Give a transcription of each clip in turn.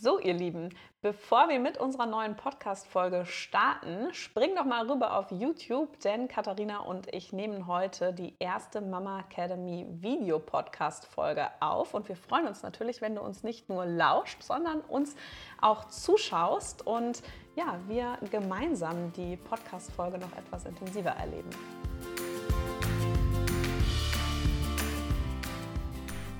So, ihr Lieben, bevor wir mit unserer neuen Podcast-Folge starten, spring doch mal rüber auf YouTube, denn Katharina und ich nehmen heute die erste Mama Academy Video-Podcast-Folge auf. Und wir freuen uns natürlich, wenn du uns nicht nur lauscht, sondern uns auch zuschaust und ja, wir gemeinsam die Podcast-Folge noch etwas intensiver erleben.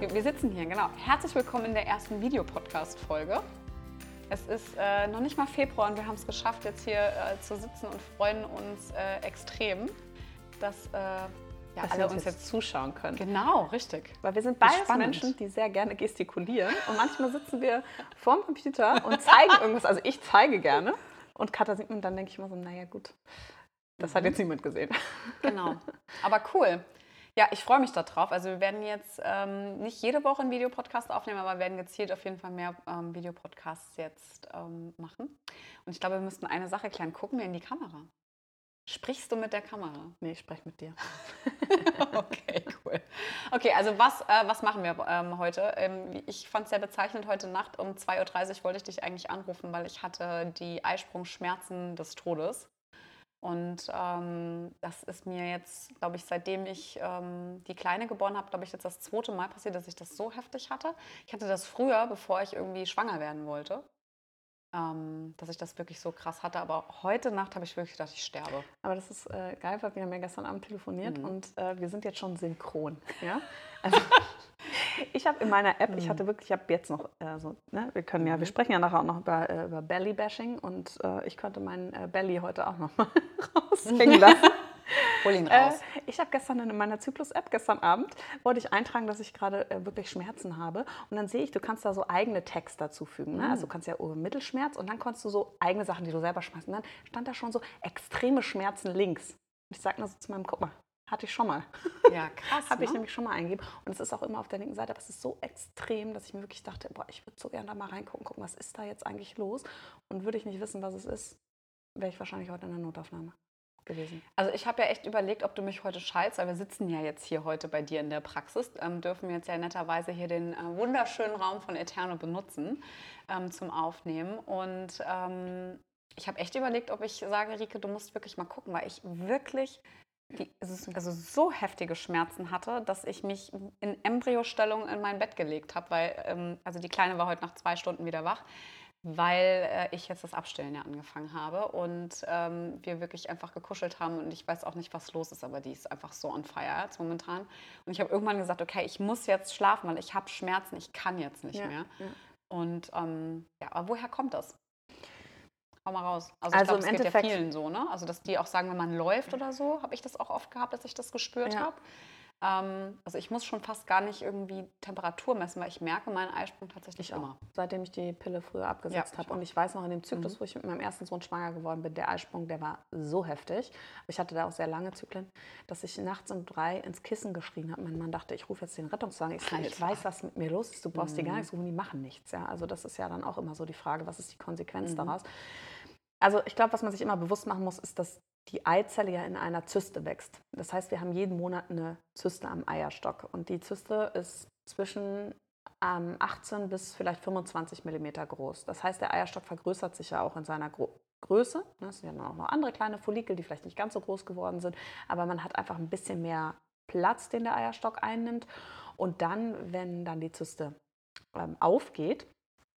Wir sitzen hier, genau. Herzlich willkommen in der ersten Videopodcast-Folge. Es ist äh, noch nicht mal Februar und wir haben es geschafft, jetzt hier äh, zu sitzen und freuen uns äh, extrem, dass äh, ja, Dass alle uns jetzt- zuschauen können. Genau, richtig. Weil wir sind beides Spannend. Menschen, die sehr gerne gestikulieren. Und manchmal sitzen wir vorm Computer und zeigen irgendwas. Also ich zeige gerne. Und Katha sieht man, dann denke ich immer so, naja gut, das hat jetzt niemand gesehen. Genau. Aber cool. Ja, ich freue mich darauf. Also wir werden jetzt ähm, nicht jede Woche einen Videopodcast aufnehmen, aber werden gezielt auf jeden Fall mehr ähm, Videopodcasts jetzt ähm, machen. Und ich glaube, wir müssten eine Sache klären. Gucken wir in die Kamera. Sprichst du mit der Kamera? Nee, ich spreche mit dir. okay, cool. Okay, also was, äh, was machen wir ähm, heute? Ähm, ich fand es sehr bezeichnend, heute Nacht um 2.30 Uhr wollte ich dich eigentlich anrufen, weil ich hatte die Eisprungschmerzen des Todes. Und ähm, das ist mir jetzt, glaube ich, seitdem ich ähm, die Kleine geboren habe, glaube ich, jetzt das zweite Mal passiert, dass ich das so heftig hatte. Ich hatte das früher, bevor ich irgendwie schwanger werden wollte, ähm, dass ich das wirklich so krass hatte. Aber heute Nacht habe ich wirklich gedacht, ich sterbe. Aber das ist äh, geil, weil wir haben ja gestern Abend telefoniert Mhm. und äh, wir sind jetzt schon synchron. Ja? Also, ich habe in meiner App, ich hatte wirklich, ich habe jetzt noch äh, so, ne, wir können ja, wir sprechen ja nachher auch noch über, äh, über Belly-Bashing und äh, ich könnte meinen äh, Belly heute auch noch mal raushängen lassen. Hol ihn Äh, raus. ich habe gestern in meiner Zyklus-App, gestern Abend, wollte ich eintragen, dass ich gerade äh, wirklich Schmerzen habe. Und dann sehe ich, du kannst da so eigene Text dazufügen. Ne? Also du kannst ja oh, Mittelschmerz und dann kannst du so eigene Sachen, die du selber schmeißt. Und dann stand da schon so extreme Schmerzen links. Und ich sage nur so zu meinem, guck mal, hatte ich schon mal. Ja, krass. Habe ich ne? nämlich schon mal eingegeben. Und es ist auch immer auf der linken Seite, aber es ist so extrem, dass ich mir wirklich dachte, boah, ich würde so gerne da mal reingucken, gucken, was ist da jetzt eigentlich los? Und würde ich nicht wissen, was es ist, wäre ich wahrscheinlich heute in der Notaufnahme gewesen. Also ich habe ja echt überlegt, ob du mich heute schaltst, weil wir sitzen ja jetzt hier heute bei dir in der Praxis, ähm, dürfen jetzt ja netterweise hier den äh, wunderschönen Raum von Eterno benutzen ähm, zum Aufnehmen. Und ähm, ich habe echt überlegt, ob ich sage, Rike, du musst wirklich mal gucken, weil ich wirklich die, also so heftige Schmerzen hatte, dass ich mich in Embryostellung in mein Bett gelegt habe, weil ähm, also die Kleine war heute nach zwei Stunden wieder wach weil äh, ich jetzt das Abstillen ja angefangen habe und ähm, wir wirklich einfach gekuschelt haben und ich weiß auch nicht, was los ist, aber die ist einfach so on fire jetzt momentan. Und ich habe irgendwann gesagt, okay, ich muss jetzt schlafen, weil ich habe Schmerzen, ich kann jetzt nicht Ja, mehr. ja. Und ähm, ja, aber woher kommt das? Hau mal raus. Also, Also ich glaube, im es geht ja Endeffekt- vielen so, ne? Also dass die auch sagen, wenn man läuft oder so, habe ich das auch oft gehabt, dass ich das gespürt Ja. habe. Ähm, also ich muss schon fast gar nicht irgendwie Temperatur messen, weil ich merke meinen Eisprung tatsächlich Ich auch. immer. Seitdem ich die Pille früher abgesetzt Ja, habe. Und auch. ich weiß noch, in dem Zyklus, wo ich mit meinem ersten Sohn schwanger geworden bin, der Eisprung, der war so heftig. Ich hatte da auch sehr lange Zyklen, dass ich nachts um drei ins Kissen geschrien habe. Mein Mann dachte, ich rufe jetzt den Rettungswagen. Ich, ich weiß, was mit mir los ist. Du brauchst die gar nichts rufen, die machen nichts. Ja? Also das ist ja dann auch immer so die Frage, was ist die Konsequenz daraus? Also ich glaube, was man sich immer bewusst machen muss, ist, dass die Eizelle ja in einer Zyste wächst. Das heißt, wir haben jeden Monat eine Zyste am Eierstock. Und die Zyste ist zwischen ähm, 18 bis vielleicht 25 Millimeter groß. Das heißt, der Eierstock vergrößert sich ja auch in seiner Gro Größe. Es sind ja auch noch andere kleine Follikel, die vielleicht nicht ganz so groß geworden sind. Aber man hat einfach ein bisschen mehr Platz, den der Eierstock einnimmt. Und dann, wenn dann die Zyste ähm, aufgeht,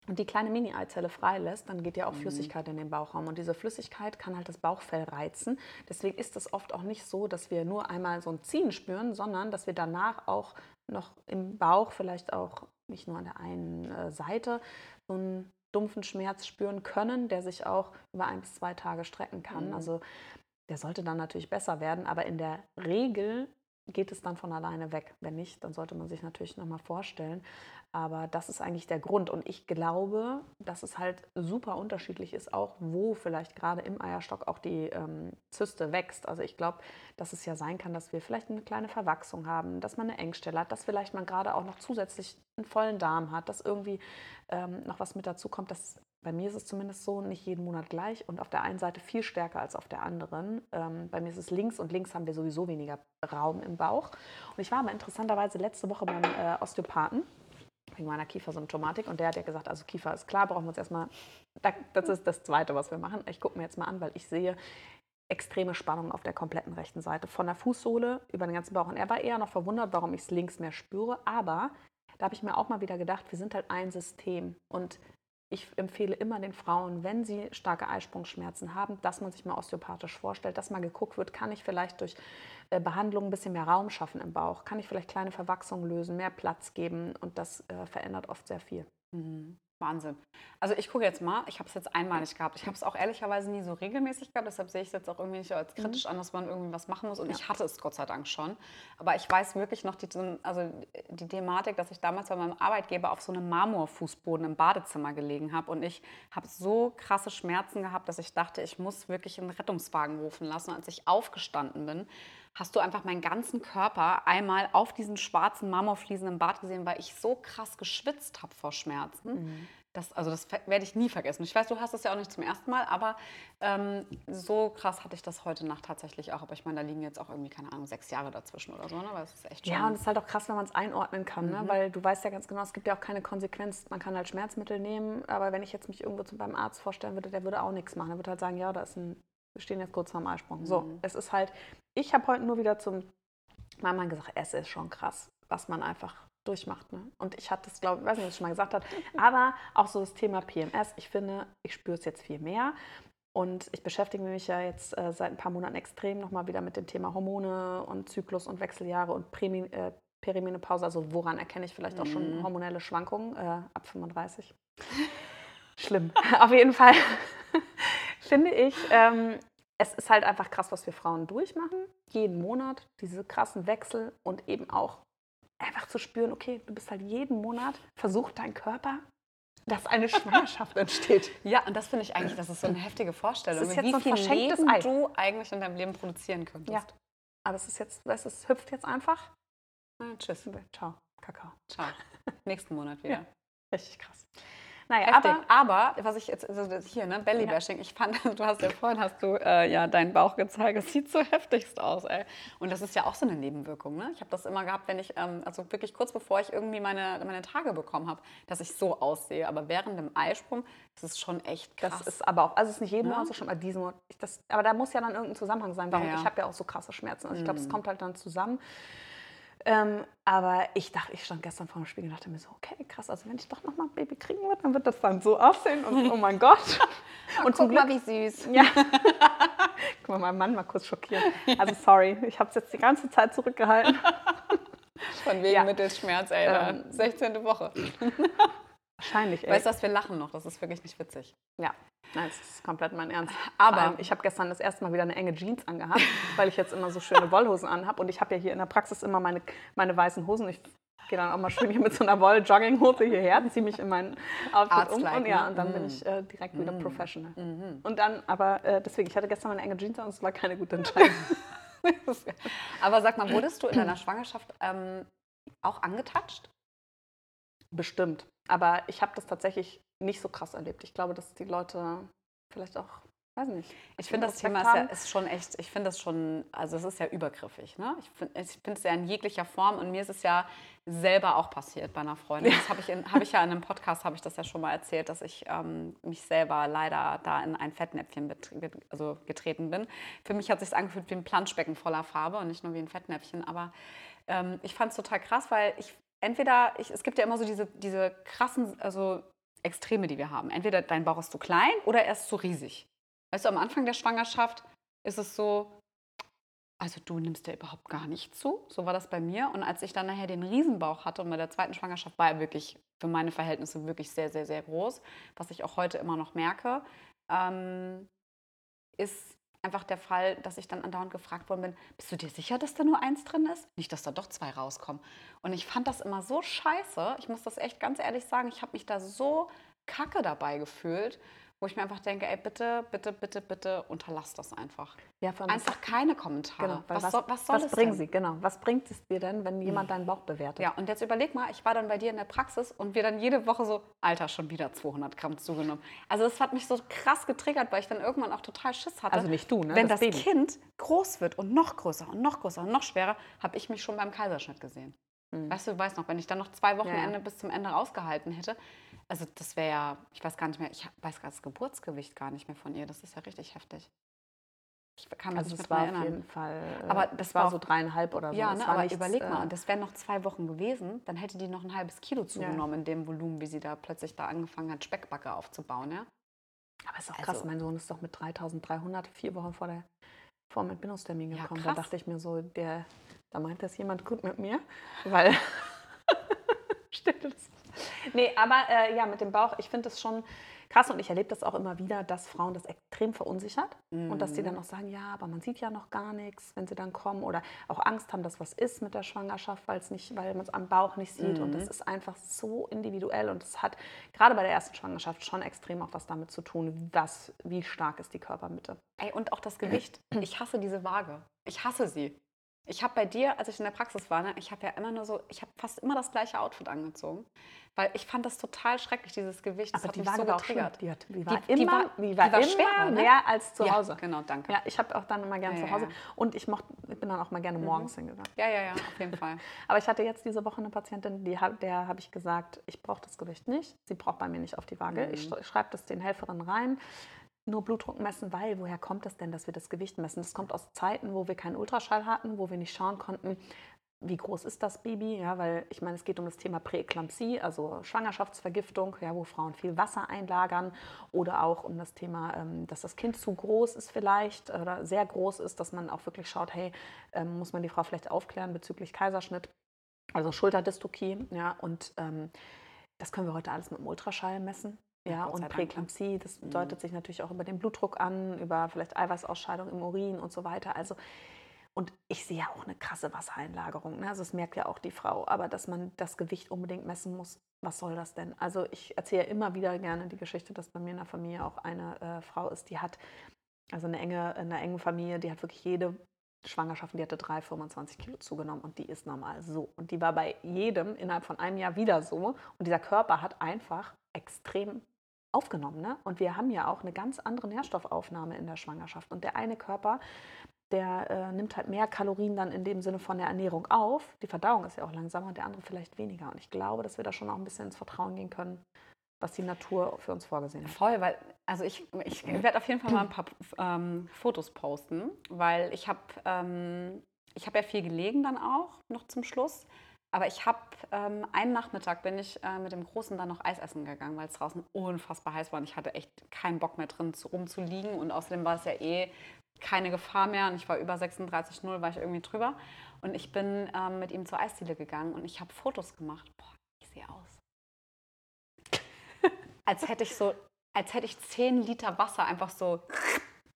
und die kleine Mini-Eizelle freilässt, dann geht ja auch Flüssigkeit in den Bauchraum. Und diese Flüssigkeit kann halt das Bauchfell reizen. Deswegen ist es oft auch nicht so, dass wir nur einmal so ein Ziehen spüren, sondern dass wir danach auch noch im Bauch, vielleicht auch nicht nur an der einen äh, Seite, so einen dumpfen Schmerz spüren können, der sich auch über ein bis zwei Tage strecken kann. Mhm. Also der sollte dann natürlich besser werden, aber in der Regel geht es dann von alleine weg. Wenn nicht, dann sollte man sich natürlich nochmal vorstellen. Aber das ist eigentlich der Grund. Und ich glaube, dass es halt super unterschiedlich ist, auch wo vielleicht gerade im Eierstock auch die ähm, Zyste wächst. Also ich glaube, dass es ja sein kann, dass wir vielleicht eine kleine Verwachsung haben, dass man eine Engstelle hat, dass vielleicht man gerade auch noch zusätzlich einen vollen Darm hat, dass irgendwie ähm, noch was mit dazu kommt. Das, bei mir ist es zumindest so, nicht jeden Monat gleich und auf der einen Seite viel stärker als auf der anderen. Ähm, bei mir ist es links und links haben wir sowieso weniger Raum im Bauch. Und ich war aber interessanterweise letzte Woche beim äh, Osteopathen wegen meiner Kiefersymptomatik. Und der hat ja gesagt, also Kiefer ist klar, brauchen wir uns erstmal, das ist das Zweite, was wir machen. Ich gucke mir jetzt mal an, weil ich sehe extreme Spannung auf der kompletten rechten Seite, von der Fußsohle über den ganzen Bauch. Und er war eher noch verwundert, warum ich es links mehr spüre. Aber da habe ich mir auch mal wieder gedacht, wir sind halt ein System. Und ich empfehle immer den Frauen, wenn sie starke Eisprungsschmerzen haben, dass man sich mal osteopathisch vorstellt, dass mal geguckt wird, kann ich vielleicht durch äh, Behandlung ein bisschen mehr Raum schaffen im Bauch, kann ich vielleicht kleine Verwachsungen lösen, mehr Platz geben und das äh, verändert oft sehr viel. Mhm. Wahnsinn. Also ich gucke jetzt mal, ich habe es jetzt einmalig gehabt. Ich habe es auch ehrlicherweise nie so regelmäßig gehabt, deshalb sehe ich es jetzt auch irgendwie nicht als mhm. kritisch mhm. an, dass man irgendwie was machen muss. Und ja. ich hatte es Gott sei Dank schon. Aber ich weiß wirklich noch die, also die Thematik, dass ich damals bei meinem Arbeitgeber auf so einem Marmorfußboden im Badezimmer gelegen habe. Und ich habe so krasse Schmerzen gehabt, dass ich dachte, ich muss wirklich einen Rettungswagen rufen lassen. Als ich aufgestanden bin, hast du einfach meinen ganzen Körper einmal auf diesen schwarzen Marmorfliesen im Bad gesehen, weil ich so krass geschwitzt habe vor Schmerzen. Mhm. Das, also das werde ich nie vergessen. Ich weiß, du hast das ja auch nicht zum ersten Mal, aber ähm, so krass hatte ich das heute Nacht tatsächlich auch. Aber ich meine, da liegen jetzt auch irgendwie, keine Ahnung, sechs Jahre dazwischen oder so. Ne? Weil es ist echt ja, und es ist halt auch krass, wenn man es einordnen kann. Ne? Mhm. Ne? Weil du weißt ja ganz genau, es gibt ja auch keine Konsequenz. Man kann halt Schmerzmittel nehmen, aber wenn ich jetzt mich irgendwo beim Arzt vorstellen würde, der würde auch nichts machen. Der würde halt sagen, ja, da ist ein wir stehen jetzt kurz vorm Eisprung. So, mhm. es ist halt, ich habe heute nur wieder zum Mama gesagt, es ist schon krass, was man einfach durchmacht. Ne? Und ich hatte es, glaube ich, weiß nicht, ob ich schon mal gesagt habe, aber auch so das Thema PMS, ich finde, ich spüre es jetzt viel mehr. Und ich beschäftige mich ja jetzt äh, seit ein paar Monaten extrem nochmal wieder mit dem Thema Hormone und Zyklus und Wechseljahre und Prämi äh, Perimenopause. Also woran erkenne ich vielleicht auch schon mhm. hormonelle Schwankungen äh, ab 35? Schlimm. Auf jeden Fall finde ich, ähm, es ist halt einfach krass, was wir Frauen durchmachen. Jeden Monat diese krassen Wechsel und eben auch einfach zu spüren, okay, du bist halt jeden Monat, versucht dein Körper, dass eine Schwangerschaft entsteht. Ja, und das finde ich eigentlich, das ist so eine heftige Vorstellung, das ist jetzt wie so viel Leben Ei. du eigentlich in deinem Leben produzieren könntest. Ja. Aber es ist jetzt, es hüpft jetzt einfach. Na, tschüss. Ciao. Kakao. Ciao. Nächsten Monat wieder. Ja. Richtig krass. Naja, aber, aber was ich jetzt, also hier, ne, Bellybashing, ja. ich fand, du hast ja vorhin, hast du äh, ja deinen Bauch gezeigt, es sieht so heftigst aus, ey. Und das ist ja auch so eine Nebenwirkung, ne? Ich habe das immer gehabt, wenn ich, ähm, also wirklich kurz bevor ich irgendwie meine, meine Tage bekommen habe, dass ich so aussehe. Aber während dem Eisprung ist es schon echt krass. Das ist aber auch, also es ist nicht jeden ja. So schon, aber diesen Monat, das, aber da muss ja dann irgendein Zusammenhang sein, warum ja, ich habe ja auch so krasse Schmerzen. Also ich glaube, es mhm. kommt halt dann zusammen. Ähm, aber ich dachte, ich stand gestern vor dem Spiegel und dachte mir so, okay, krass, also wenn ich doch noch mal ein Baby kriegen würde, dann wird das dann so aussehen und oh mein Gott. und zum Guck Glück, mal, wie süß. Ja. Guck mal, mein Mann mal kurz schockiert. Also sorry, ich habe es jetzt die ganze Zeit zurückgehalten. Von wegen ja. Mittelschmerz, ey, ähm, 16. Woche. Wahrscheinlich, ey. Weißt du was, wir lachen noch, das ist wirklich nicht witzig. Ja. Nein, das ist komplett mein Ernst. Aber ich habe gestern das erste Mal wieder eine enge Jeans angehabt, weil ich jetzt immer so schöne Wollhosen anhabe. Und ich habe ja hier in der Praxis immer meine, meine weißen Hosen. Ich gehe dann auch mal schön hier mit so einer Woll-Jogginghose hierher, ziehe mich in mein Outfit um und, ja, ne? und dann mm. bin ich äh, direkt wieder mm. professional. Mm Und dann, aber äh, deswegen, ich hatte gestern eine enge Jeans an und es war keine gute Entscheidung. aber sag mal, wurdest du in deiner Schwangerschaft ähm, auch angetatscht? Bestimmt. Aber ich habe das tatsächlich nicht so krass erlebt. Ich glaube, dass die Leute vielleicht auch, weiß nicht. Ich finde das Thema ist, ja, ist, schon echt, ich finde das schon, also es ist ja übergriffig. Ne? Ich finde es ja in jeglicher Form und mir ist es ja selber auch passiert bei einer Freundin. Das habe ich, hab ich ja in einem Podcast, habe ich das ja schon mal erzählt, dass ich ähm, mich selber leider da in ein Fettnäpfchen bet, also getreten bin. Für mich hat es sich angefühlt wie ein Planschbecken voller Farbe und nicht nur wie ein Fettnäpfchen, aber ähm, ich fand es total krass, weil ich entweder, ich, es gibt ja immer so diese, diese krassen, also Extreme, die wir haben. Entweder dein Bauch ist zu klein oder er ist zu riesig. Weißt du, am Anfang der Schwangerschaft ist es so, also du nimmst ja überhaupt gar nicht zu. So war das bei mir. Und als ich dann nachher den Riesenbauch hatte und bei der zweiten Schwangerschaft war er wirklich für meine Verhältnisse wirklich sehr, sehr, sehr groß, was ich auch heute immer noch merke, ähm, ist einfach der Fall, dass ich dann andauernd gefragt worden bin, bist du dir sicher, dass da nur eins drin ist? Nicht, dass da doch zwei rauskommen. Und ich fand das immer so scheiße. Ich muss das echt ganz ehrlich sagen, ich habe mich da so kacke dabei gefühlt wo ich mir einfach denke, ey, bitte, bitte, bitte, bitte unterlass das einfach. Ja, einfach keine Kommentare. Genau, was, was, soll, was soll was bringen denn? sie? Genau. Was bringt es dir denn, wenn jemand hm. deinen Bauch bewertet? Ja, und jetzt überleg mal, ich war dann bei dir in der Praxis und wir dann jede Woche so, Alter, schon wieder 200 Gramm zugenommen. Also das hat mich so krass getriggert, weil ich dann irgendwann auch total Schiss hatte. Also nicht du, ne? Wenn das, das Kind groß wird und noch größer und noch größer und noch schwerer, habe ich mich schon beim Kaiserschnitt gesehen. Mhm. Weißt du, du weißt noch, wenn ich dann noch zwei Wochenende ja. bis zum Ende rausgehalten hätte, also das wäre ja, ich weiß gar nicht mehr, ich weiß gerade das Geburtsgewicht gar nicht mehr von ihr. Das ist ja richtig heftig. Ich kann mich also nicht mehr war erinnern. auf jeden Fall. Äh, aber das war so dreieinhalb oder so. Ja, ne, aber nichts, überleg mal, äh, das wären noch zwei Wochen gewesen, dann hätte die noch ein halbes Kilo zugenommen ja. in dem Volumen, wie sie da plötzlich da angefangen hat, Speckbacke aufzubauen, ja. Aber ist auch krass, also, mein Sohn ist doch mit 3300 vier Wochen vor der vor dem Entbindungstermin gekommen. Ja, da dachte ich mir so, der, da meint das jemand gut mit mir, weil stimmt das Nee, aber äh, ja, mit dem Bauch, ich finde das schon krass und ich erlebe das auch immer wieder, dass Frauen das extrem verunsichert mhm. und dass sie dann auch sagen, ja, aber man sieht ja noch gar nichts, wenn sie dann kommen oder auch Angst haben, dass was ist mit der Schwangerschaft, weil nicht, weil man es am Bauch nicht sieht mhm. und das ist einfach so individuell und es hat gerade bei der ersten Schwangerschaft schon extrem auch was damit zu tun, was, wie stark ist die Körpermitte. Ey, und auch das Gewicht. Ich hasse diese Waage. Ich hasse sie. Ich habe bei dir, als ich in der Praxis war, ne, ich habe ja immer nur so, ich habe fast immer das gleiche Outfit angezogen, weil ich fand das total schrecklich, dieses Gewicht. Das Aber die Waage so war auch schlimm. Die, hat, die war die, immer, die war, die war, die war immer schwerer, ne? mehr als zu Hause. Ja, genau, danke. Ja, ich habe auch dann immer gerne ja, zu Hause ja, und ich, mocht, ich bin dann auch mal gerne mhm. morgens hingegangen. Ja, ja, ja, auf jeden Fall. Aber ich hatte jetzt diese Woche eine Patientin, die, der habe ich gesagt, ich brauche das Gewicht nicht. Sie braucht bei mir nicht auf die Waage. Mhm. Ich schreibe das den Helferinnen rein nur Blutdruck messen, weil woher kommt es denn, dass wir das Gewicht messen? Das kommt aus Zeiten, wo wir keinen Ultraschall hatten, wo wir nicht schauen konnten, wie groß ist das Baby? Ja, weil ich meine, es geht um das Thema Präeklampsie, also Schwangerschaftsvergiftung, ja, wo Frauen viel Wasser einlagern oder auch um das Thema, ähm, dass das Kind zu groß ist vielleicht oder sehr groß ist, dass man auch wirklich schaut, hey, ähm, muss man die Frau vielleicht aufklären bezüglich Kaiserschnitt, also Schulterdystokie, ja, und ähm, das können wir heute alles mit dem Ultraschall messen. Ja, und ne? Präklampsie, das mhm. deutet sich natürlich auch über den Blutdruck an, über vielleicht Eiweißausscheidung im Urin und so weiter. Also, und ich sehe ja auch eine krasse Wassereinlagerung. Ne? Also, das merkt ja auch die Frau. Aber dass man das Gewicht unbedingt messen muss, was soll das denn? Also, ich erzähle immer wieder gerne die Geschichte, dass bei mir in der Familie auch eine äh, Frau ist, die hat, also eine enge, eine enge Familie, die hat wirklich jede Schwangerschaft, die hatte 3, 25 Kilo zugenommen und die ist normal so. Und die war bei jedem innerhalb von einem Jahr wieder so. Und dieser Körper hat einfach extrem aufgenommen. Ne? Und wir haben ja auch eine ganz andere Nährstoffaufnahme in der Schwangerschaft. Und der eine Körper, der äh, nimmt halt mehr Kalorien dann in dem Sinne von der Ernährung auf. Die Verdauung ist ja auch langsamer und der andere vielleicht weniger. Und ich glaube, dass wir da schon auch ein bisschen ins Vertrauen gehen können, was die Natur für uns vorgesehen hat. Voll, weil, also ich, ich werde auf jeden Fall mal ein paar ähm, Fotos posten, weil ich habe ähm, hab ja viel gelegen dann auch noch zum Schluss. Aber ich habe ähm, einen Nachmittag bin ich äh, mit dem Großen dann noch Eis essen gegangen, weil es draußen unfassbar heiß war und ich hatte echt keinen Bock mehr drin zu, rumzuliegen und außerdem war es ja eh keine Gefahr mehr und ich war über 36,0, war ich irgendwie drüber und ich bin ähm, mit ihm zur Eisdiele gegangen und ich habe Fotos gemacht. Boah, ich sehe aus. als hätte ich so, als hätte ich 10 Liter Wasser einfach so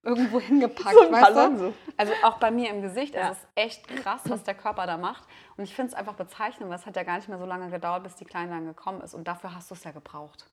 irgendwo hingepackt. So weißt du? So. Also auch bei mir im Gesicht. Ja. Es ist echt krass, was der Körper da macht. Und ich finde es einfach bezeichnend, weil es hat ja gar nicht mehr so lange gedauert, bis die Kleine dann gekommen ist. Und dafür hast du es ja gebraucht.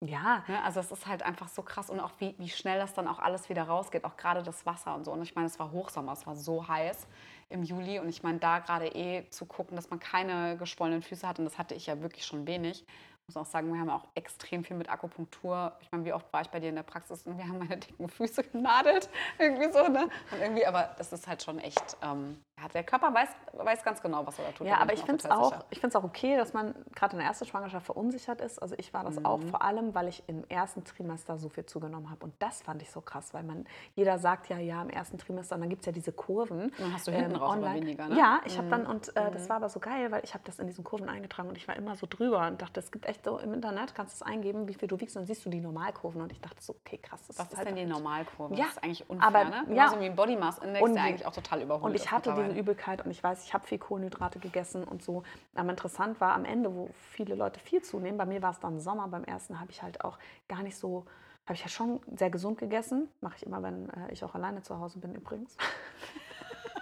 Ja. ja. Also es ist halt einfach so krass und auch wie, wie schnell das dann auch alles wieder rausgeht, auch gerade das Wasser und so. Und ich meine, es war Hochsommer, es war so heiß im Juli und ich meine, da gerade eh zu gucken, dass man keine geschwollenen Füße hat und das hatte ich ja wirklich schon wenig muss auch sagen, wir haben auch extrem viel mit Akupunktur. Ich meine, wie oft war ich bei dir in der Praxis und wir haben meine dicken Füße genadelt. irgendwie so, ne? Und irgendwie, aber das ist halt schon echt, ähm, der Körper weiß, weiß ganz genau, was er da tut. Ja, aber ich finde es auch, auch okay, dass man gerade in der ersten Schwangerschaft verunsichert ist. Also ich war das mhm. auch, vor allem, weil ich im ersten Trimester so viel zugenommen habe. Und das fand ich so krass, weil man, jeder sagt ja, ja, im ersten Trimester, und dann gibt es ja diese Kurven. Dann hast du hinten ähm, raus online. weniger, ne? Ja, ich habe dann, mhm. und äh, das mhm. war aber so geil, weil ich habe das in diesen Kurven eingetragen und ich war immer so drüber und dachte, es gibt echt so im Internet, kannst du es eingeben, wie viel du wiegst, und dann siehst du die Normalkurven. Und ich dachte so, okay, krass. Was ist halt denn die Normalkurve? Ja, das ist eigentlich unfair, aber, ne? Ja. So wie ein Body Mass Index, und, der eigentlich auch total überholt Und ich hatte Übelkeit und ich weiß, ich habe viel Kohlenhydrate gegessen und so. Aber interessant war am Ende, wo viele Leute viel zunehmen, bei mir war es dann Sommer, beim ersten habe ich halt auch gar nicht so, habe ich ja schon sehr gesund gegessen. Mache ich immer, wenn äh, ich auch alleine zu Hause bin übrigens.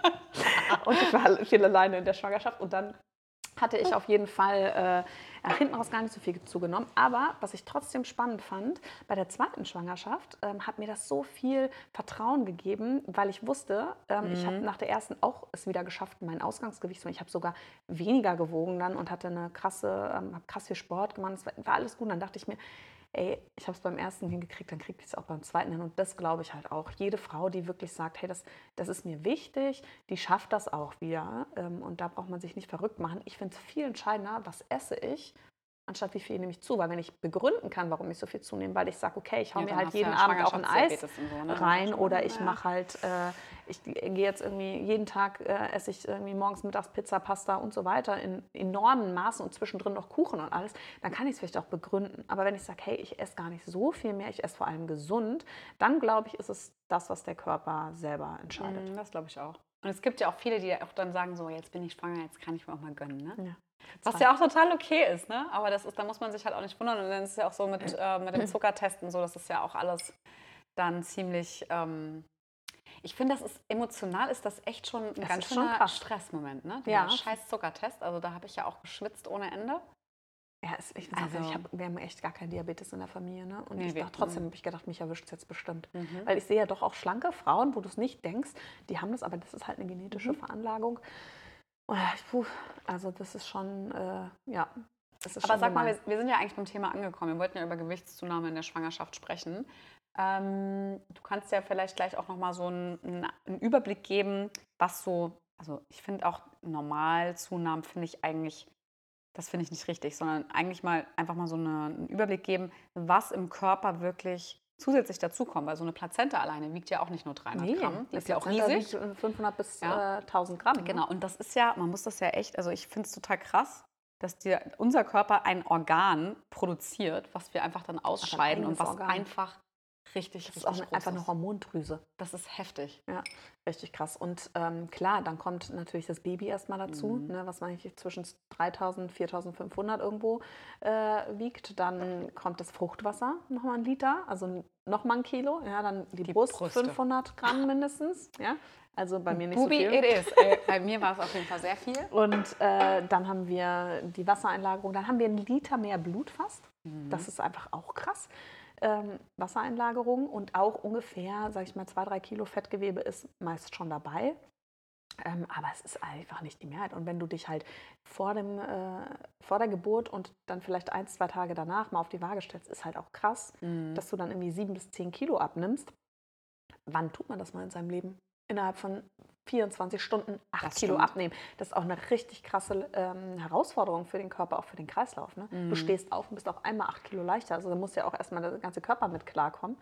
und ich war viel alleine in der Schwangerschaft und dann hatte ich auf jeden Fall äh, hinten raus gar nicht so viel zugenommen. Aber was ich trotzdem spannend fand, bei der zweiten Schwangerschaft ähm, hat mir das so viel Vertrauen gegeben, weil ich wusste, ähm, mhm. ich habe nach der ersten auch es wieder geschafft, mein Ausgangsgewicht zu Ich habe sogar weniger gewogen dann und hatte eine krasse, ähm, habe krass viel Sport gemacht. Es war, war alles gut. Und dann dachte ich mir, ey, ich habe es beim ersten hingekriegt, dann kriege ich es auch beim zweiten hin. Und das glaube ich halt auch. Jede Frau, die wirklich sagt, hey, das, das ist mir wichtig, die schafft das auch wieder. Ähm, und da braucht man sich nicht verrückt machen. Ich finde es viel entscheidender, was esse ich anstatt wie viel nehme ich zu. Weil wenn ich begründen kann, warum ich so viel zunehme, weil ich sage, okay, ich hau ja, mir halt jeden Abend auch ein Eis so, ne? rein oder ich ja. mache halt, äh, ich gehe jetzt irgendwie jeden Tag äh, esse ich irgendwie morgens, mittags Pizza, Pasta und so weiter in enormen Maßen und zwischendrin noch Kuchen und alles, dann kann ich es vielleicht auch begründen. Aber wenn ich sage, hey, ich esse gar nicht so viel mehr, ich esse vor allem gesund, dann glaube ich, ist es das, was der Körper selber entscheidet. Mm, das glaube ich auch. Und es gibt ja auch viele, die auch dann sagen, so, jetzt bin ich schwanger, jetzt kann ich mir auch mal gönnen. Ne? Was ja auch total okay ist, ne? Aber das ist, da muss man sich halt auch nicht wundern. Und dann ist es ja auch so mit, äh, mit dem Zuckertesten so, das ist ja auch alles dann ziemlich. Ähm, ich finde, das ist emotional ist das echt schon ein das ganz schöner Stressmoment, ne? Der ja. scheiß Zuckertest. Also da habe ich ja auch geschwitzt ohne Ende. Ja, es, ich, also, ich hab, wir haben echt gar keinen Diabetes in der Familie. Ne? Und nee, ich dachte, trotzdem habe ich gedacht, mich erwischt es jetzt bestimmt. Mhm. Weil ich sehe ja doch auch schlanke Frauen, wo du es nicht denkst, die haben das, aber das ist halt eine genetische mhm. Veranlagung. Oh puh, also das ist schon, äh, ja. Aber sag mal, wir, wir, sind ja eigentlich beim Thema angekommen. Wir wollten ja über Gewichtszunahme in der Schwangerschaft sprechen. Ähm, du kannst ja vielleicht gleich auch noch mal so einen, einen Überblick geben, was so, also ich finde auch Normalzunahmen finde ich eigentlich, das finde ich nicht richtig, sondern eigentlich mal einfach mal so eine, einen Überblick geben, was im Körper wirklich zusätzlich dazukommen, weil so eine Plazenta alleine wiegt ja auch nicht nur 300 nee, Gramm, die ist ja auch riesig. 500 bis ja. äh, 1000 Gramm. Ne? Genau, und das ist ja, man muss das ja echt, also ich finde es total krass, dass die, unser Körper ein Organ produziert, was wir einfach dann ausscheiden und was Organ. einfach richtig, das richtig ist auch einfach eine Hormondrüse. Das ist heftig. Ja, richtig krass. Und ähm, klar, dann kommt natürlich das Baby erstmal dazu, mhm. ne, was man zwischen 3000 und 4500 irgendwo äh, wiegt. Dann kommt das Fruchtwasser, nochmal ein Liter, also nochmal ein Kilo. Ja, dann die, die Brust, Brüste. 500 Gramm mindestens. Ja. Also bei mir nicht Bubi so viel. it is. Äh, bei mir war es auf jeden Fall sehr viel. Und äh, dann haben wir die Wassereinlagerung. Dann haben wir einen Liter mehr Blut fast. Mhm. Das ist einfach auch krass ähm, Wassereinlagerung und auch ungefähr, sage ich mal, zwei, drei Kilo Fettgewebe ist meist schon dabei. Ähm, aber es ist einfach nicht die Mehrheit. Und wenn du dich halt vor, dem, äh, vor der Geburt und dann vielleicht ein, zwei Tage danach mal auf die Waage stellst, ist halt auch krass, mhm. dass du dann irgendwie sieben bis zehn Kilo abnimmst. Wann tut man das mal in seinem Leben? Innerhalb von 24 Stunden 8 das Kilo stimmt. abnehmen. Das ist auch eine richtig krasse ähm, Herausforderung für den Körper, auch für den Kreislauf. Ne? Mhm. Du stehst auf und bist auf einmal 8 Kilo leichter. Also da muss ja auch erstmal der ganze Körper mit klarkommen.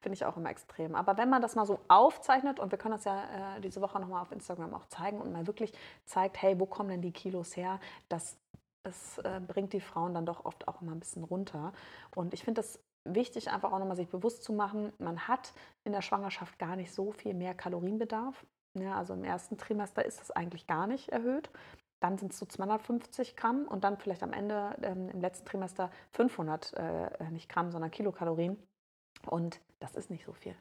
Finde ich auch immer extrem. Aber wenn man das mal so aufzeichnet, und wir können das ja äh, diese Woche nochmal auf Instagram auch zeigen und mal wirklich zeigt, hey, wo kommen denn die Kilos her? Das, das äh, bringt die Frauen dann doch oft auch immer ein bisschen runter. Und ich finde das wichtig, einfach auch nochmal sich bewusst zu machen, man hat in der Schwangerschaft gar nicht so viel mehr Kalorienbedarf. Ja, also im ersten Trimester ist es eigentlich gar nicht erhöht. Dann sind es so 250 Gramm und dann vielleicht am Ende ähm, im letzten Trimester 500, äh, nicht Gramm, sondern Kilokalorien. Und das ist nicht so viel.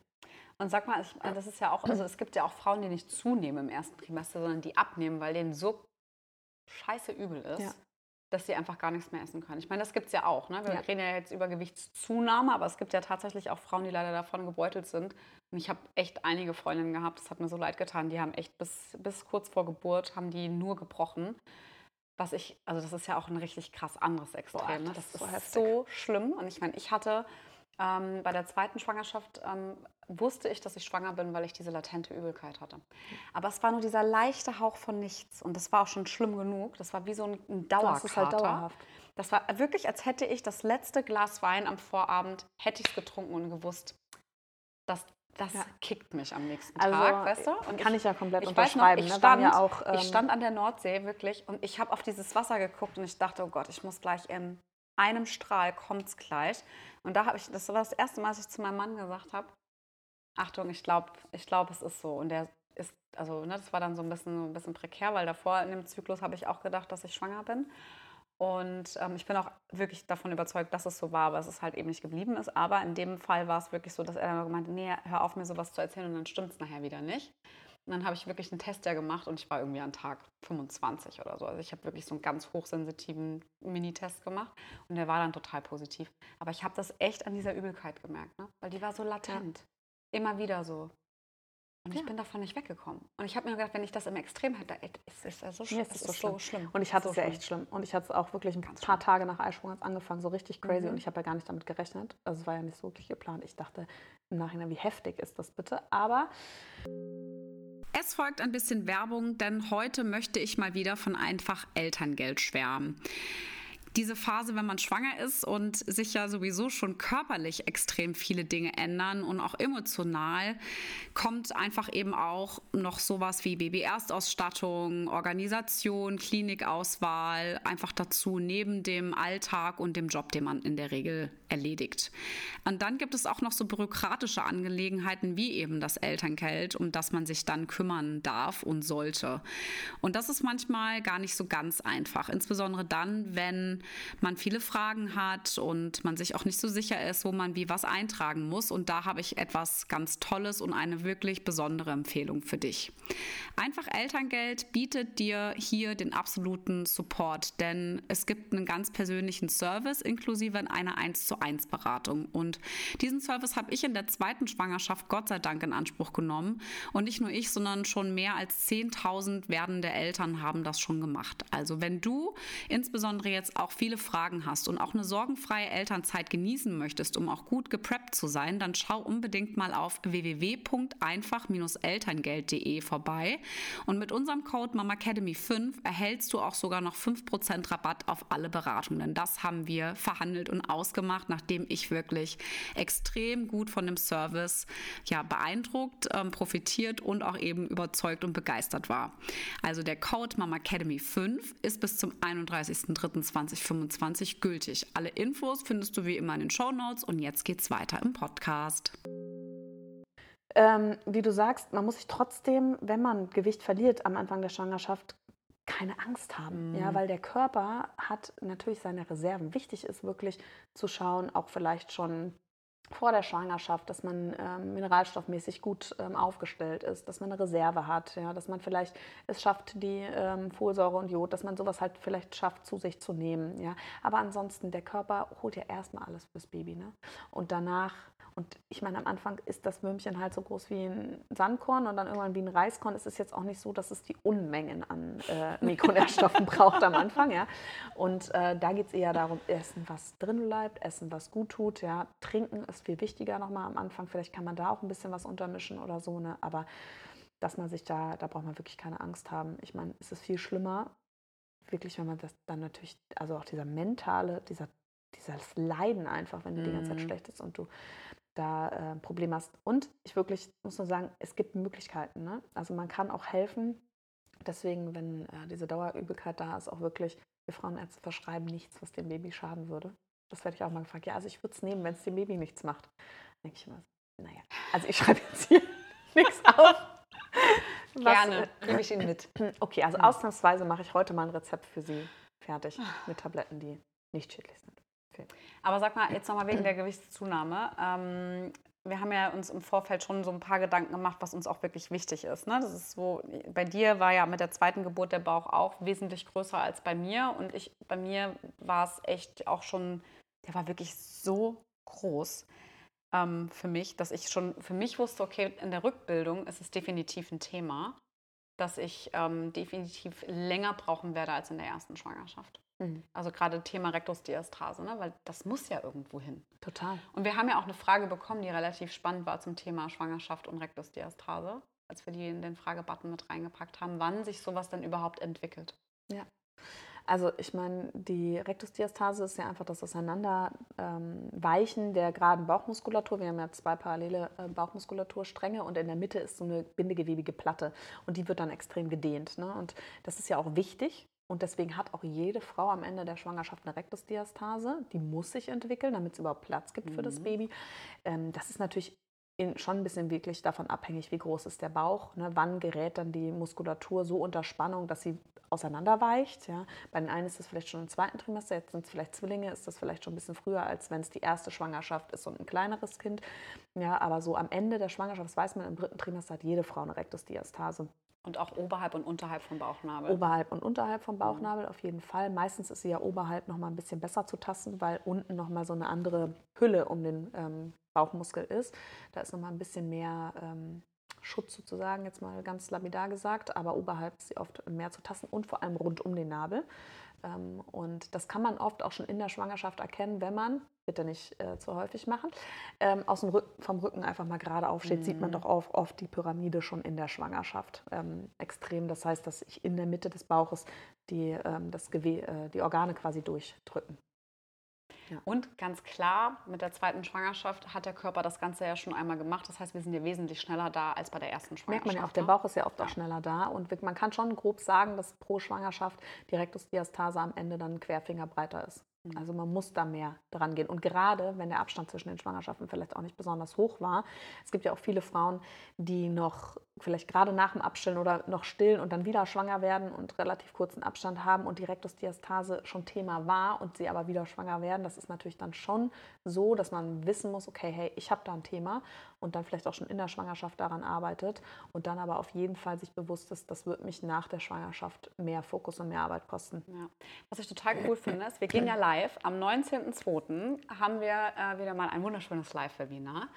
Und sag mal, das ist ja auch, also es gibt ja auch Frauen, die nicht zunehmen im ersten Trimester, sondern die abnehmen, weil denen so scheiße übel ist. Ja dass sie einfach gar nichts mehr essen können. Ich meine, das gibt es ja auch. Ne? Wir ja. reden ja jetzt über Gewichtszunahme, aber es gibt ja tatsächlich auch Frauen, die leider davon gebeutelt sind. Und ich habe echt einige Freundinnen gehabt, das hat mir so leid getan, die haben echt bis, bis kurz vor Geburt, haben die nur gebrochen. Was ich, also das ist ja auch ein richtig krass anderes Extrem. Boah, ne? das, das, ist so, so schlimm. Und ich meine, ich hatte ähm, bei der zweiten Schwangerschaft ähm, wusste ich, dass ich schwanger bin, weil ich diese latente Übelkeit hatte. Aber es war nur dieser leichte Hauch von nichts. Und das war auch schon schlimm genug. Das war wie so ein, ein Dauerkater. Das ist halt dauerhaft. Das war wirklich, als hätte ich das letzte Glas Wein am Vorabend, hätte ich es getrunken und gewusst, das, das ja. kickt mich am nächsten also, Tag, weißt du? Und kann ich, ich ja komplett ich unterschreiben. Noch, ich, ne? stand, ja auch, ähm, ich stand an der Nordsee wirklich und ich habe auf dieses Wasser geguckt und ich dachte, oh Gott, ich muss gleich in einem Strahl, kommt es gleich. Und da habe ich, das war das erste Mal, dass ich zu meinem Mann gesagt habe, Achtung, ich glaube, ich glaub, es ist so. Und der ist, also ne, das war dann so ein bisschen, ein bisschen prekär, weil davor in dem Zyklus habe ich auch gedacht, dass ich schwanger bin. Und ähm, ich bin auch wirklich davon überzeugt, dass es so war, aber es ist halt eben nicht geblieben ist. Aber in dem Fall war es wirklich so, dass er gemeint hat, nee, hör auf mir sowas zu erzählen und dann stimmt es nachher wieder nicht. Und dann habe ich wirklich einen Test ja gemacht und ich war irgendwie an Tag 25 oder so. Also ich habe wirklich so einen ganz hochsensitiven Mini-Test gemacht und der war dann total positiv. Aber ich habe das echt an dieser Übelkeit gemerkt, ne? weil die war so latent. Immer wieder so. Und ja. ich bin davon nicht weggekommen. Und ich habe mir gedacht, wenn ich das im Extrem hätte, ist es ja so, schlimm. es ist so, schlimm. so schlimm. Und ich hatte so es ja echt schlimm. Und ich hatte es auch wirklich ein Ganz paar schlimm. Tage nach Eisprung angefangen, so richtig crazy. Mhm. Und ich habe ja gar nicht damit gerechnet. Also es war ja nicht so wirklich geplant. Ich dachte im Nachhinein, wie heftig ist das bitte? Aber es folgt ein bisschen Werbung, denn heute möchte ich mal wieder von einfach Elterngeld schwärmen diese Phase, wenn man schwanger ist und sich ja sowieso schon körperlich extrem viele Dinge ändern und auch emotional, kommt einfach eben auch noch sowas wie Baby-Erstausstattung, Organisation, Klinikauswahl einfach dazu, neben dem Alltag und dem Job, den man in der Regel erledigt. Und dann gibt es auch noch so bürokratische Angelegenheiten wie eben das Elterngeld, um das man sich dann kümmern darf und sollte. Und das ist manchmal gar nicht so ganz einfach, insbesondere dann, wenn man viele Fragen hat und man sich auch nicht so sicher ist, wo man wie was eintragen muss. Und da habe ich etwas ganz Tolles und eine wirklich besondere Empfehlung für dich. Einfach Elterngeld bietet dir hier den absoluten Support, denn es gibt einen ganz persönlichen Service inklusive einer 1 zu 1 Beratung. Und diesen Service habe ich in der zweiten Schwangerschaft Gott sei Dank in Anspruch genommen. Und nicht nur ich, sondern schon mehr als 10.000 werdende Eltern haben das schon gemacht. Also wenn du insbesondere jetzt auch viele Fragen hast und auch eine sorgenfreie Elternzeit genießen möchtest, um auch gut gepreppt zu sein, dann schau unbedingt mal auf www.einfach-elterngeld.de vorbei. Und mit unserem Code MAMAcademy5 erhältst du auch sogar noch 5% Rabatt auf alle Beratungen. Das haben wir verhandelt und ausgemacht, nachdem ich wirklich extrem gut von dem Service ja, beeindruckt, ähm, profitiert und auch eben überzeugt und begeistert war. Also der Code MAMAcademy5 ist bis zum 31.03.2025 2025 gültig. Alle Infos findest du wie immer in den Show Notes und jetzt geht's weiter im Podcast. Ähm, wie du sagst, man muss sich trotzdem, wenn man Gewicht verliert am Anfang der Schwangerschaft, keine Angst haben, mhm. ja, weil der Körper hat natürlich seine Reserven. Wichtig ist wirklich zu schauen, auch vielleicht schon vor der Schwangerschaft, dass man ähm, mineralstoffmäßig gut ähm, aufgestellt ist, dass man eine Reserve hat, ja, dass man vielleicht es schafft, die ähm, Folsäure und Jod, dass man sowas halt vielleicht schafft, zu sich zu nehmen. Ja. Aber ansonsten, der Körper holt ja erstmal alles fürs Baby. Ne? Und danach und ich meine, am Anfang ist das Würmchen halt so groß wie ein Sandkorn und dann irgendwann wie ein Reiskorn. Es ist jetzt auch nicht so, dass es die Unmengen an äh, Mikronährstoffen braucht am Anfang. Ja? Und äh, da geht es eher darum, essen, was drin bleibt, essen, was gut tut. Ja? Trinken ist viel wichtiger nochmal am Anfang. Vielleicht kann man da auch ein bisschen was untermischen oder so. Ne? Aber dass man sich da, da braucht man wirklich keine Angst haben. Ich meine, es ist viel schlimmer, wirklich, wenn man das dann natürlich, also auch dieser mentale, dieser, dieses Leiden einfach, wenn du die ganze Zeit mhm. schlecht ist und du da äh, ein Problem hast. Und ich wirklich muss nur sagen, es gibt Möglichkeiten. Ne? Also man kann auch helfen. Deswegen, wenn äh, diese Dauerübelkeit da ist, auch wirklich, wir Frauenärzte verschreiben nichts, was dem Baby schaden würde. Das werde ich auch mal gefragt. Ja, also ich würde es nehmen, wenn es dem Baby nichts macht. Denke ich immer, naja, also ich schreibe jetzt hier nichts auf. Was, Gerne, äh, nehme ich ihn mit. Okay, also ausnahmsweise mache ich heute mal ein Rezept für Sie fertig mit Tabletten, die nicht schädlich sind. Okay. Aber sag mal, jetzt nochmal wegen der Gewichtszunahme. Ähm, wir haben ja uns im Vorfeld schon so ein paar Gedanken gemacht, was uns auch wirklich wichtig ist. Ne? Das ist so, bei dir war ja mit der zweiten Geburt der Bauch auch wesentlich größer als bei mir. Und ich, bei mir war es echt auch schon, der war wirklich so groß ähm, für mich, dass ich schon für mich wusste, okay, in der Rückbildung ist es definitiv ein Thema, dass ich ähm, definitiv länger brauchen werde als in der ersten Schwangerschaft. Mhm. Also gerade Thema Rektusdiastase, ne? weil das muss ja irgendwo hin. Total. Und wir haben ja auch eine Frage bekommen, die relativ spannend war zum Thema Schwangerschaft und Rektusdiastase, als wir die in den Fragebutton mit reingepackt haben, wann sich sowas denn überhaupt entwickelt. Ja. Also ich meine, die Rektusdiastase ist ja einfach das Auseinanderweichen ähm, der geraden Bauchmuskulatur. Wir haben ja zwei parallele äh, Bauchmuskulaturstränge und in der Mitte ist so eine bindegewebige Platte und die wird dann extrem gedehnt. Ne? Und das ist ja auch wichtig, und deswegen hat auch jede Frau am Ende der Schwangerschaft eine Rektusdiastase. Die muss sich entwickeln, damit es überhaupt Platz gibt mhm. für das mhm. Baby. Ähm, das ist natürlich in, schon ein bisschen wirklich davon abhängig, wie groß ist der Bauch. Ne? Wann gerät dann die Muskulatur so unter Spannung, dass sie auseinanderweicht. Ja? Bei den einen ist das vielleicht schon im zweiten Trimester, jetzt sind es vielleicht Zwillinge, ist das vielleicht schon ein bisschen früher, als wenn es die erste Schwangerschaft ist und ein kleineres Kind. Ja, aber so am Ende der Schwangerschaft, das weiß man, im dritten Trimester hat jede Frau eine Rektusdiastase. Und auch oberhalb und unterhalb vom Bauchnabel. Oberhalb und unterhalb vom Bauchnabel auf jeden Fall. Meistens ist sie ja oberhalb noch mal ein bisschen besser zu tasten, weil unten noch mal so eine andere Hülle um den ähm, Bauchmuskel ist. Da ist noch mal ein bisschen mehr ähm, Schutz sozusagen, jetzt mal ganz lapidar gesagt. Aber oberhalb ist sie oft mehr zu tasten und vor allem rund um den Nabel. Ähm, und das kann man oft auch schon in der Schwangerschaft erkennen, wenn man, bitte nicht äh, zu häufig machen, ähm, aus dem Rücken, vom Rücken einfach mal gerade aufsteht, mhm. sieht man mhm. doch oft, oft die Pyramide schon in der Schwangerschaft ähm, extrem. Das heißt, dass sich in der Mitte des Bauches die, ähm, das Gewe äh, die Organe quasi durchdrücken. Ja. Und ganz klar, mit der zweiten Schwangerschaft hat der Körper das Ganze ja schon einmal gemacht. Das heißt, wir sind ja wesentlich schneller da als bei der ersten Schwangerschaft. Merkt man ja auch, der ne? Bauch ist ja oft ja. auch schneller da. Und man kann schon grob sagen, dass pro Schwangerschaft die Rektusdiastase am Ende dann Querfinger breiter ist. Mhm. Also man muss da mehr dran gehen. Und gerade wenn der Abstand zwischen den Schwangerschaften vielleicht auch nicht besonders hoch war. Es gibt ja auch viele Frauen, die noch vielleicht gerade nach dem Abstillen oder noch stillen und dann wieder schwanger werden und relativ kurzen Abstand haben und die Rektusdiastase schon Thema war und sie aber wieder schwanger werden. Das ist natürlich dann schon so, dass man wissen muss, okay, hey, ich habe da ein Thema und dann vielleicht auch schon in der Schwangerschaft daran arbeitet und dann aber auf jeden Fall sich bewusst ist, das wird mich nach der Schwangerschaft mehr Fokus und mehr Arbeit kosten. Ja. Was ich total cool finde, ist, wir gehen ja live. Am 19.02. haben wir äh, wieder mal ein wunderschönes Live-Webinar.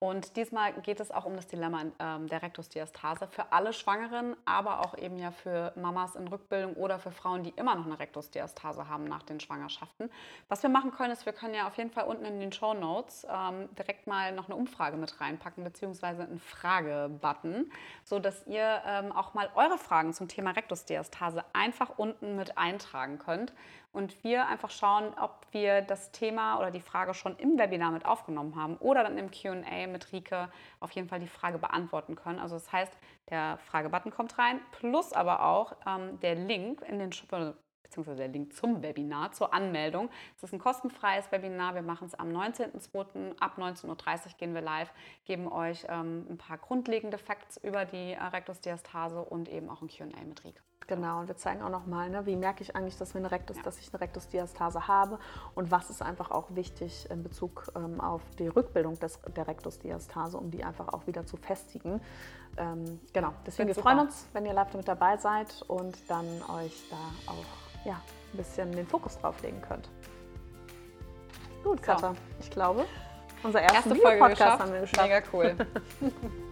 Und diesmal geht es auch um das Dilemma ähm, der Rektusdiastase für alle Schwangeren, aber auch eben ja für Mamas in Rückbildung oder für Frauen, die immer noch eine Rektusdiastase haben nach den Schwangerschaften. Was wir machen können, ist, wir können ja auf jeden Fall unten in den Show Notes ähm, direkt mal noch eine Umfrage mit reinpacken, beziehungsweise einen Fragebutton, sodass ihr ähm, auch mal eure Fragen zum Thema Rektusdiastase einfach unten mit eintragen könnt und wir einfach schauen, ob wir das Thema oder die Frage schon im Webinar mit aufgenommen haben oder dann im QA mit Rike auf jeden Fall die Frage beantworten können. Also das heißt, der Fragebutton kommt rein, plus aber auch ähm, der Link in den beziehungsweise der Link zum Webinar, zur Anmeldung. Es ist ein kostenfreies Webinar. Wir machen es am 19.02. ab 19.30 Uhr gehen wir live, geben euch ähm, ein paar grundlegende Facts über die Rektusdiastase und eben auch ein QA mit Rike. Genau, und wir zeigen auch nochmal, ne, wie merke ich eigentlich, dass, wir eine Rektus, ja. dass ich eine Rektusdiastase habe und was ist einfach auch wichtig in Bezug ähm, auf die Rückbildung des, der Rektusdiastase, um die einfach auch wieder zu festigen. Ähm, genau, deswegen wir freuen uns, wenn ihr live mit dabei seid und dann euch da auch ja, ein bisschen den Fokus drauf legen könnt. Gut, Katha, so. ich glaube, unser ersten Erste Folge Podcast haben wir geschafft. Mega cool.